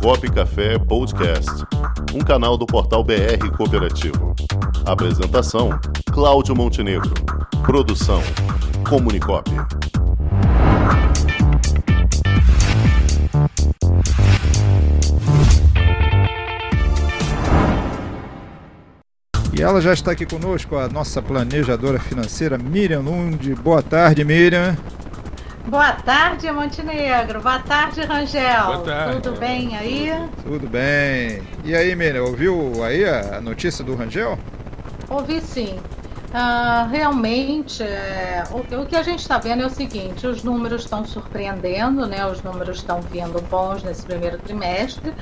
Comunicop Café Podcast, um canal do portal BR Cooperativo. Apresentação: Cláudio Montenegro. Produção: Comunicop. E ela já está aqui conosco, a nossa planejadora financeira Miriam Lund. Boa tarde, Miriam. Boa tarde, Montenegro. Boa tarde, Rangel. Boa tarde. Tudo bem aí? Tudo bem. E aí, Miriam, ouviu aí a notícia do Rangel? Ouvi sim. Ah, realmente, é, o, o que a gente está vendo é o seguinte: os números estão surpreendendo, né? Os números estão vindo bons nesse primeiro trimestre,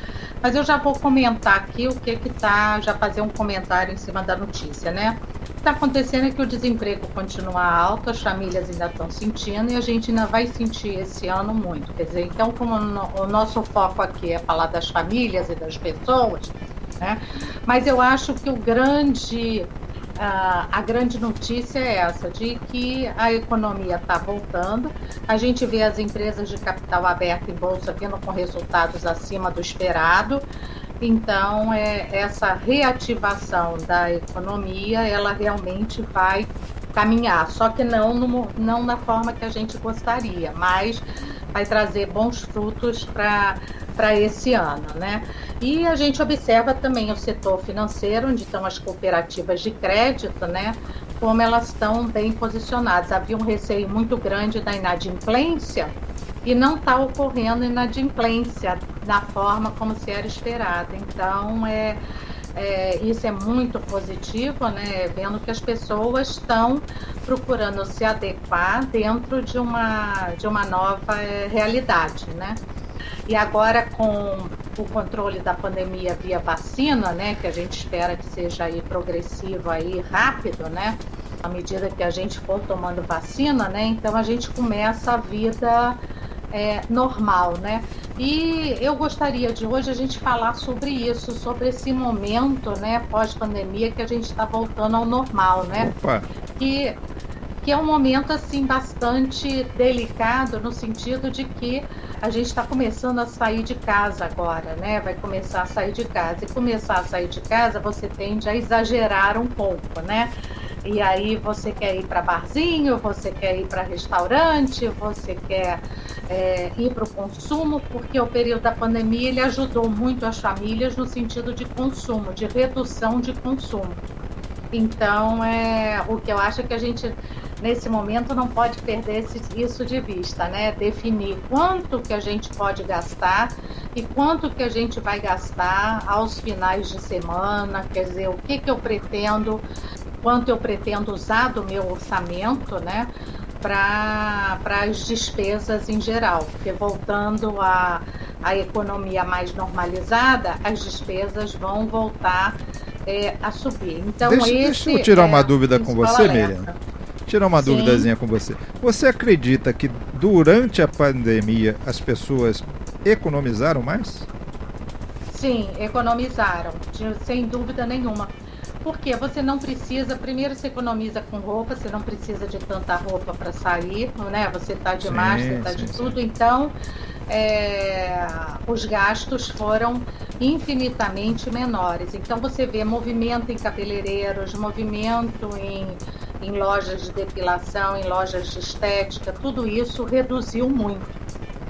mas eu já vou comentar aqui o que que tá, já fazer um comentário em cima da notícia, né? Está acontecendo é que o desemprego continua alto, as famílias ainda estão sentindo e a gente ainda vai sentir esse ano muito. Quer dizer, então, como o nosso foco aqui é falar das famílias e das pessoas, né? Mas eu acho que o grande a grande notícia é essa, de que a economia está voltando. A gente vê as empresas de capital aberto em bolsa vindo com resultados acima do esperado. Então, é, essa reativação da economia, ela realmente vai caminhar, só que não, no, não da forma que a gente gostaria, mas vai trazer bons frutos para esse ano, né? E a gente observa também o setor financeiro, onde estão as cooperativas de crédito, né? Como elas estão bem posicionadas. Havia um receio muito grande da inadimplência e não está ocorrendo inadimplência da forma como se era esperado. Então, é, é, isso é muito positivo, né? Vendo que as pessoas estão procurando se adequar dentro de uma, de uma nova é, realidade, né? E agora com o controle da pandemia via vacina, né, que a gente espera que seja aí progressivo aí rápido, né? À medida que a gente for tomando vacina, né? Então a gente começa a vida é, normal, né? E eu gostaria de hoje a gente falar sobre isso, sobre esse momento, né, pós-pandemia que a gente está voltando ao normal, né? Opa, que, que é um momento assim bastante delicado no sentido de que a gente está começando a sair de casa agora, né? Vai começar a sair de casa e começar a sair de casa você tende a exagerar um pouco, né? E aí você quer ir para barzinho, você quer ir para restaurante, você quer é, ir para o consumo, porque o período da pandemia ele ajudou muito as famílias no sentido de consumo, de redução de consumo. Então, é, o que eu acho é que a gente, nesse momento, não pode perder esse- isso de vista, né? Definir quanto que a gente pode gastar e quanto que a gente vai gastar aos finais de semana, quer dizer, o que, que eu pretendo, quanto eu pretendo usar do meu orçamento, né? Para as despesas em geral, porque voltando a economia mais normalizada, as despesas vão voltar é, a subir. Então, Deixa- esse deixa eu tirar é uma dúvida com você, alerta. Miriam. tirar uma Sim. duvidazinha com você. Você acredita que durante a pandemia as pessoas economizaram mais? Sim, economizaram, sem dúvida nenhuma. Porque você não precisa, primeiro você economiza com roupa, você não precisa de tanta roupa para sair, né? Você tá de Sim, máscara, tá de sim, tudo, então é, os gastos foram infinitamente menores. Então você vê movimento em cabeleireiros, movimento em, em lojas de depilação, em lojas de estética, tudo isso reduziu muito.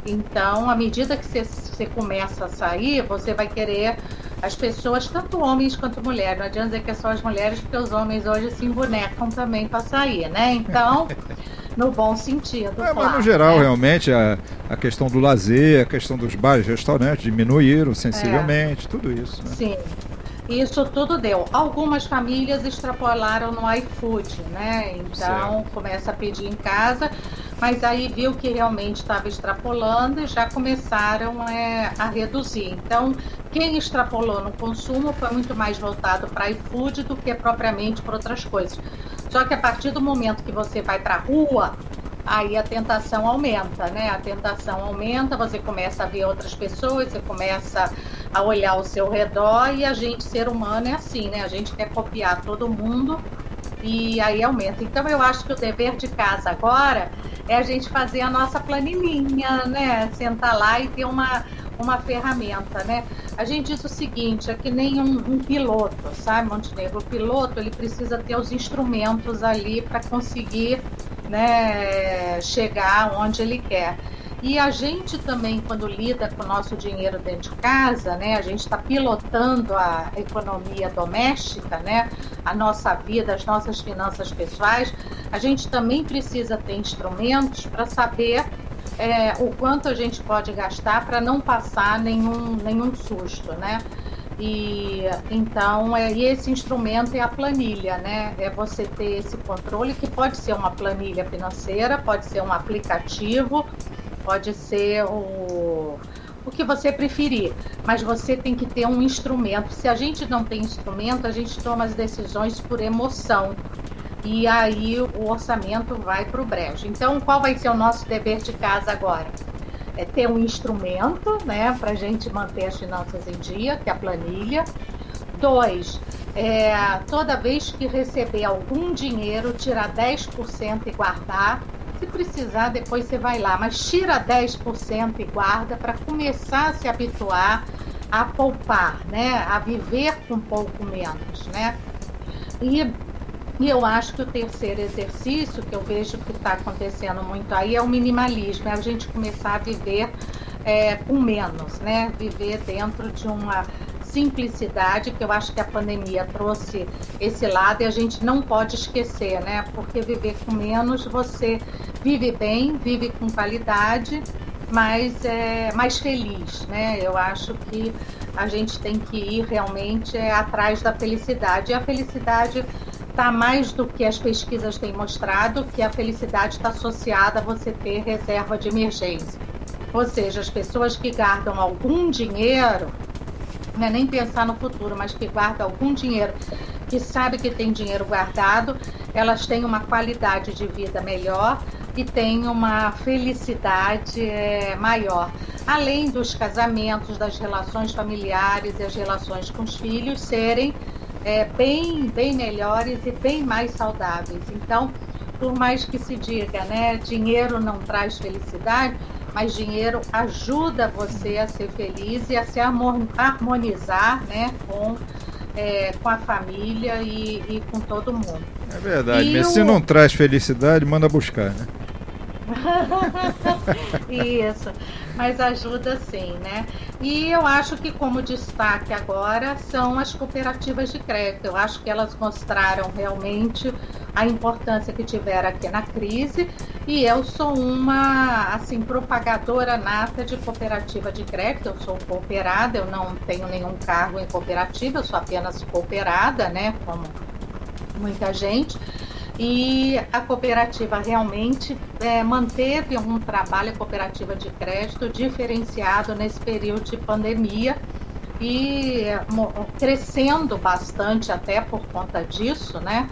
Então, à medida que você, você começa a sair, você vai querer as pessoas, tanto homens quanto mulheres. Não adianta dizer que é só as mulheres, porque os homens hoje se embonecam também para sair, né? Então, no bom sentido. É, mas claro, no geral, né? realmente, a, a questão do lazer, a questão dos bares, restaurantes diminuíram sensivelmente, tudo isso. Né? Sim. Isso tudo deu. Algumas famílias extrapolaram no iFood, né? Então começa a pedir em casa, mas aí viu que realmente estava extrapolando e já começaram é, a reduzir. Então, quem extrapolou no consumo foi muito mais voltado para iFood do que propriamente para outras coisas. Só que a partir do momento que você vai para a rua, aí a tentação aumenta, né? A tentação aumenta, você começa a ver outras pessoas, você começa a olhar ao seu redor e a gente, ser humano, é assim, né? A gente quer copiar todo mundo e aí aumenta. Então eu acho que o dever de casa agora é a gente fazer a nossa planilhinha, né? Sentar lá e ter uma, uma ferramenta, né? A gente diz o seguinte, é que nem um, um piloto, sabe, Montenegro? O piloto ele precisa ter os instrumentos ali para conseguir né, chegar onde ele quer. E a gente também, quando lida com o nosso dinheiro dentro de casa, né, a gente está pilotando a economia doméstica, né, a nossa vida, as nossas finanças pessoais, a gente também precisa ter instrumentos para saber é, o quanto a gente pode gastar para não passar nenhum, nenhum susto, né? E então é, e esse instrumento é a planilha, né? É você ter esse controle que pode ser uma planilha financeira, pode ser um aplicativo, pode ser o, o que você preferir, mas você tem que ter um instrumento. Se a gente não tem instrumento, a gente toma as decisões por emoção. E aí o orçamento vai para o brejo. Então, qual vai ser o nosso dever de casa agora? É ter um instrumento né, para a gente manter as finanças em dia, que é a planilha. Dois, é, toda vez que receber algum dinheiro, tirar 10% e guardar se precisar, depois você vai lá, mas tira 10% e guarda para começar a se habituar a poupar, né? A viver com pouco menos, né? E, e eu acho que o terceiro exercício que eu vejo que está acontecendo muito aí é o minimalismo, é a gente começar a viver é, com menos, né? Viver dentro de uma simplicidade, que eu acho que a pandemia trouxe esse lado e a gente não pode esquecer, né? Porque viver com menos, você vive bem, vive com qualidade, mas é mais feliz, né? Eu acho que a gente tem que ir realmente é, atrás da felicidade. E a felicidade está mais do que as pesquisas têm mostrado, que a felicidade está associada a você ter reserva de emergência. Ou seja, as pessoas que guardam algum dinheiro não é nem pensar no futuro, mas que guarda algum dinheiro, que sabe que tem dinheiro guardado, elas têm uma qualidade de vida melhor e têm uma felicidade é, maior. Além dos casamentos, das relações familiares e as relações com os filhos serem é, bem, bem melhores e bem mais saudáveis. Então, por mais que se diga, né, dinheiro não traz felicidade, mas dinheiro ajuda você a ser feliz e a se harmonizar né, com, é, com a família e, e, com todo mundo. É verdade, e mas o... se não traz felicidade, manda buscar, né? Isso, mas ajuda sim, né? E eu acho que como destaque agora são as cooperativas de crédito. Eu acho que elas mostraram realmente a importância que tiveram aqui na crise e eu sou uma assim propagadora nata de cooperativa de crédito. Eu sou cooperada, eu não tenho nenhum cargo em cooperativa, eu sou apenas cooperada, né? Como muita gente e a cooperativa realmente é, manteve um trabalho cooperativa de crédito diferenciado nesse período de pandemia e crescendo bastante até por conta disso, né?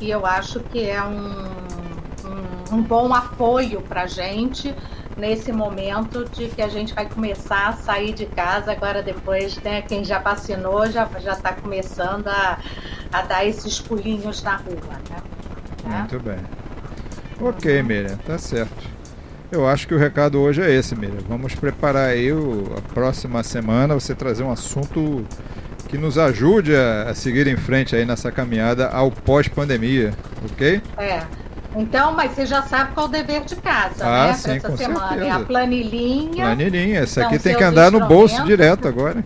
E eu acho que é um, um, um bom apoio para a gente nesse momento de que a gente vai começar a sair de casa agora depois, né? Quem já vacinou já já está começando a, a dar esses pulinhos na rua, né? Né? Muito bem. Ok, Miriam, tá certo. Eu acho que o recado hoje é esse, Miriam. Vamos preparar aí o, a próxima semana, você trazer um assunto que nos ajude a, a seguir em frente aí nessa caminhada ao pós-pandemia, ok? É. Então, mas você já sabe qual é o dever de casa, ah, né? Sim, essa semana. Certeza. É a planilhinha. Planilhinha. Essa aqui tem que andar no bolso direto agora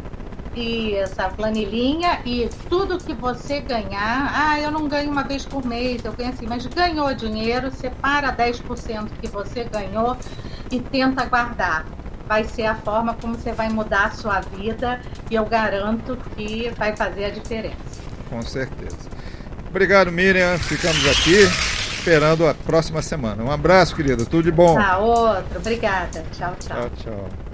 e essa planilhinha e tudo que você ganhar, ah, eu não ganho uma vez por mês, eu ganho assim, mas ganhou dinheiro, separa 10% que você ganhou e tenta guardar. Vai ser a forma como você vai mudar a sua vida e eu garanto que vai fazer a diferença. Com certeza. Obrigado, Miriam. Ficamos aqui esperando a próxima semana. Um abraço, querida. Tudo de bom. Tá, outro. Obrigada. Tchau, tchau. Tchau, tchau.